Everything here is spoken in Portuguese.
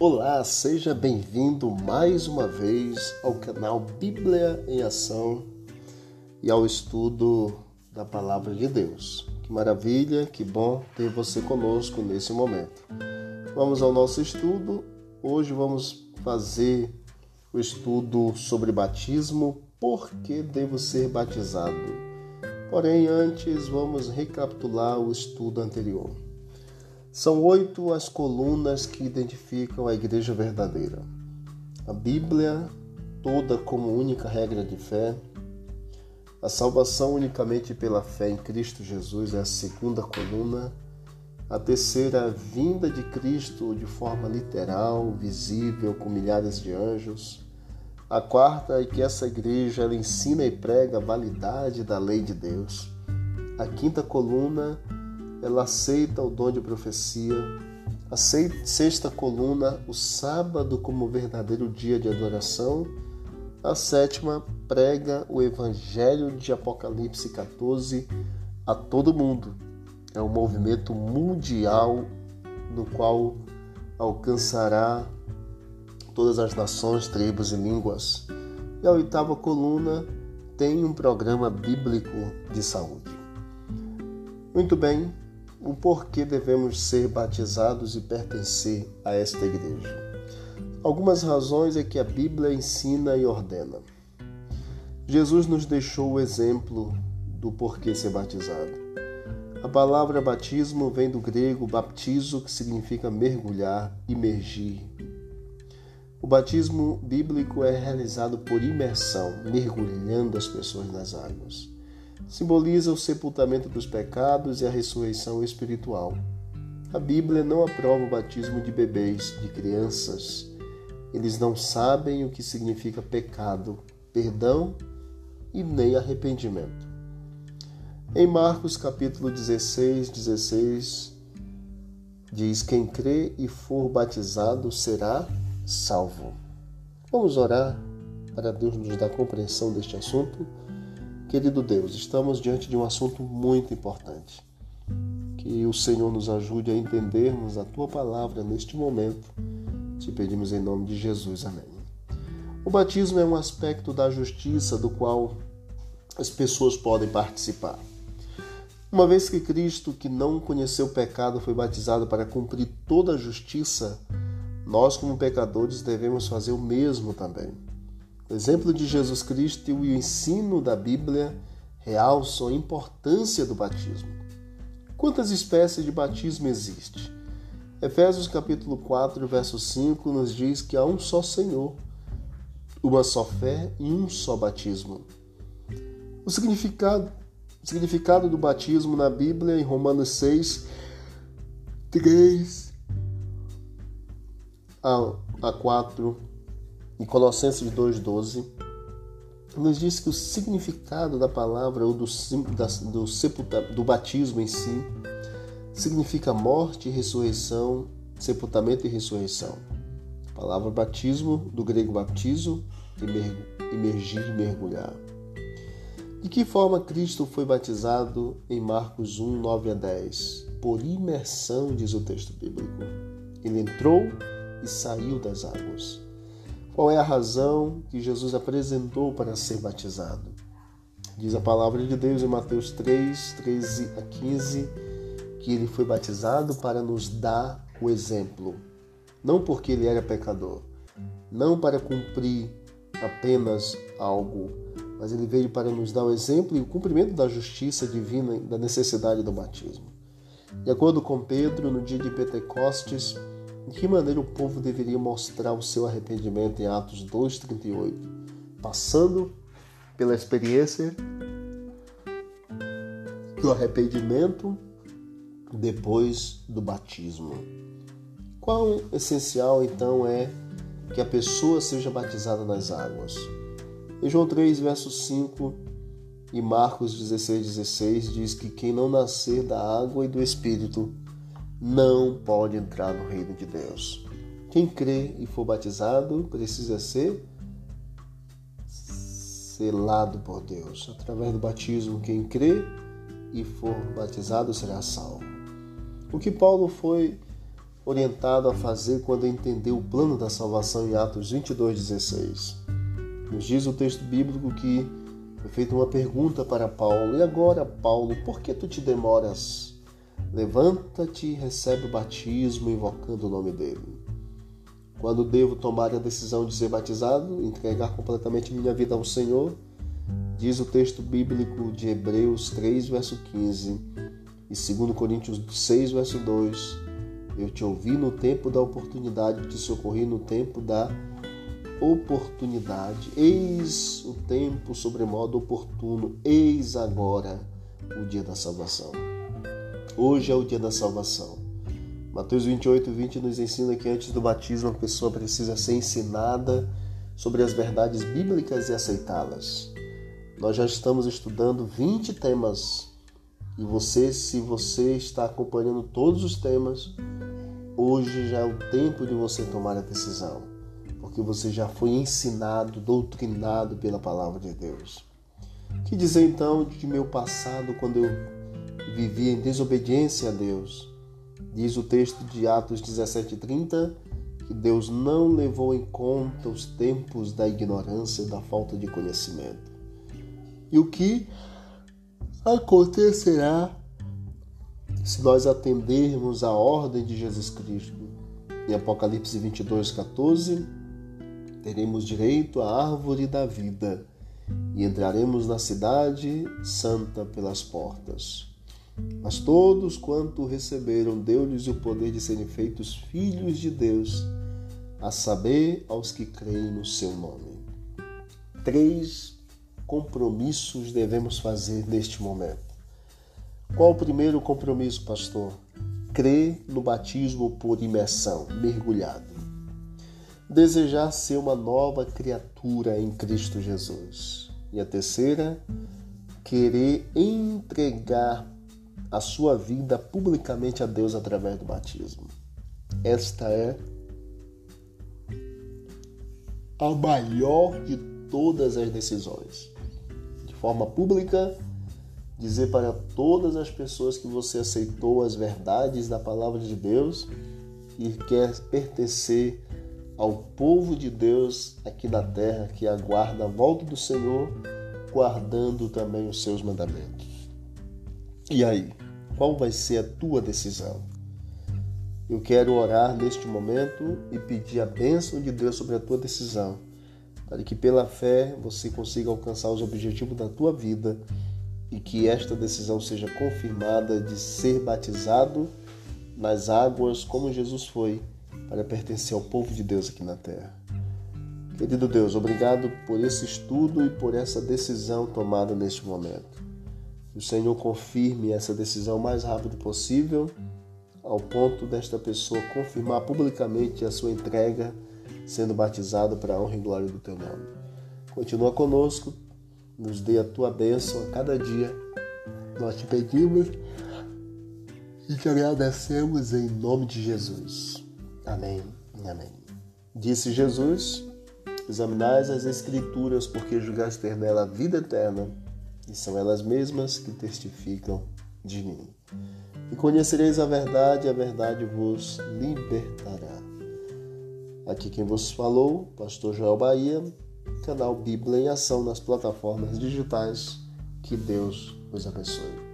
Olá, seja bem-vindo mais uma vez ao canal Bíblia em Ação e ao estudo da Palavra de Deus. Que maravilha, que bom ter você conosco nesse momento. Vamos ao nosso estudo. Hoje vamos fazer o estudo sobre batismo, por que devo ser batizado. Porém, antes vamos recapitular o estudo anterior. São oito as colunas que identificam a igreja verdadeira. A Bíblia, toda como única regra de fé. A salvação unicamente pela fé em Cristo Jesus é a segunda coluna. A terceira, a vinda de Cristo de forma literal, visível, com milhares de anjos. A quarta é que essa igreja ela ensina e prega a validade da lei de Deus. A quinta coluna ela aceita o dom de profecia. A sexta coluna, o sábado como verdadeiro dia de adoração. A sétima prega o evangelho de Apocalipse 14 a todo mundo. É um movimento mundial no qual alcançará todas as nações, tribos e línguas. E a oitava coluna tem um programa bíblico de saúde. Muito bem, o porquê devemos ser batizados e pertencer a esta igreja. Algumas razões é que a Bíblia ensina e ordena. Jesus nos deixou o exemplo do porquê ser batizado. A palavra batismo vem do grego baptizo, que significa mergulhar, imergir. O batismo bíblico é realizado por imersão, mergulhando as pessoas nas águas simboliza o sepultamento dos pecados e a ressurreição espiritual. A Bíblia não aprova o batismo de bebês, de crianças. Eles não sabem o que significa pecado, perdão e nem arrependimento. Em Marcos capítulo 16, 16, diz: Quem crê e for batizado será salvo. Vamos orar para Deus nos dar compreensão deste assunto. Querido Deus, estamos diante de um assunto muito importante. Que o Senhor nos ajude a entendermos a tua palavra neste momento. Te pedimos em nome de Jesus. Amém. O batismo é um aspecto da justiça do qual as pessoas podem participar. Uma vez que Cristo, que não conheceu o pecado, foi batizado para cumprir toda a justiça, nós, como pecadores, devemos fazer o mesmo também. O exemplo de Jesus Cristo e o ensino da Bíblia realçam a importância do batismo. Quantas espécies de batismo existem? Efésios capítulo 4, verso 5 nos diz que há um só Senhor, uma só fé e um só batismo. O significado, o significado do batismo na Bíblia, em Romanos 6, 3 a 4, em Colossenses 2,12, nos diz que o significado da palavra ou do, da, do, sepulta, do batismo em si significa morte, ressurreição, sepultamento e ressurreição. A palavra batismo, do grego baptizo, emergir, mergulhar. De que forma Cristo foi batizado em Marcos 1, 9 a 10? Por imersão, diz o texto bíblico. Ele entrou e saiu das águas. Qual é a razão que Jesus apresentou para ser batizado? Diz a palavra de Deus em Mateus 3, 13 a 15, que ele foi batizado para nos dar o exemplo, não porque ele era pecador, não para cumprir apenas algo, mas ele veio para nos dar o exemplo e o cumprimento da justiça divina da necessidade do batismo. De acordo com Pedro, no dia de Pentecostes, de que maneira o povo deveria mostrar o seu arrependimento em Atos 2,38? Passando pela experiência do arrependimento depois do batismo. Qual essencial então é que a pessoa seja batizada nas águas? Em João 3, verso 5 e Marcos 16, 16 diz que quem não nascer da água e do Espírito não pode entrar no reino de Deus. Quem crê e for batizado precisa ser selado por Deus. Através do batismo, quem crê e for batizado será salvo. O que Paulo foi orientado a fazer quando entendeu o plano da salvação em Atos 22:16. Nos diz o texto bíblico que foi feita uma pergunta para Paulo: "E agora, Paulo, por que tu te demoras? Levanta-te e recebe o batismo invocando o nome dele." Quando devo tomar a decisão de ser batizado, entregar completamente minha vida ao Senhor, diz o texto bíblico de Hebreus 3, verso 15 e 2 Coríntios 6, verso 2. Eu te ouvi no tempo da oportunidade, te socorri no tempo da oportunidade. Eis o tempo sobremodo oportuno, eis agora o dia da salvação. Hoje é o dia da salvação. Mateus 28, 20 nos ensina que antes do batismo a pessoa precisa ser ensinada sobre as verdades bíblicas e aceitá-las. Nós já estamos estudando 20 temas e você, se você está acompanhando todos os temas, hoje já é o tempo de você tomar a decisão, porque você já foi ensinado, doutrinado pela palavra de Deus. Que dizer então de meu passado quando eu vivia em desobediência a Deus? Diz o texto de Atos 17:30 que Deus não levou em conta os tempos da ignorância, da falta de conhecimento. E o que acontecerá se nós atendermos a ordem de Jesus Cristo? Em Apocalipse 22:14, teremos direito à árvore da vida e entraremos na cidade santa pelas portas. Mas todos quanto receberam, deu-lhes o poder de serem feitos filhos de Deus, a saber, aos que creem no seu nome. Três compromissos devemos fazer neste momento. Qual o primeiro compromisso, pastor? Crer no batismo por imersão, mergulhado. Desejar ser uma nova criatura em Cristo Jesus. E a terceira, querer entregar a sua vida publicamente a Deus através do batismo. Esta é a maior de todas as decisões. De forma pública, dizer para todas as pessoas que você aceitou as verdades da palavra de Deus e quer pertencer ao povo de Deus aqui na terra que aguarda a volta do Senhor, guardando também os seus mandamentos. E aí, qual vai ser a tua decisão? Eu quero orar neste momento e pedir a bênção de Deus sobre a tua decisão, para que pela fé você consiga alcançar os objetivos da tua vida e que esta decisão seja confirmada de ser batizado nas águas como Jesus foi para pertencer ao povo de Deus aqui na terra. Querido Deus, obrigado por esse estudo e por essa decisão tomada neste momento. O Senhor confirme essa decisão o mais rápido possível, ao ponto desta pessoa confirmar publicamente a sua entrega, sendo batizado para a honra e glória do teu nome. Continua conosco, nos dê a tua bênção a cada dia. Nós te pedimos e te agradecemos em nome de Jesus. Amém amém. Disse Jesus: Examinais as Escrituras, porque julgais ter nela a vida eterna e são elas mesmas que testificam de mim. E conhecereis a verdade, e a verdade vos libertará. Aqui quem vos falou, Pastor Joel Bahia, canal Bíblia em Ação nas plataformas digitais. Que Deus vos abençoe.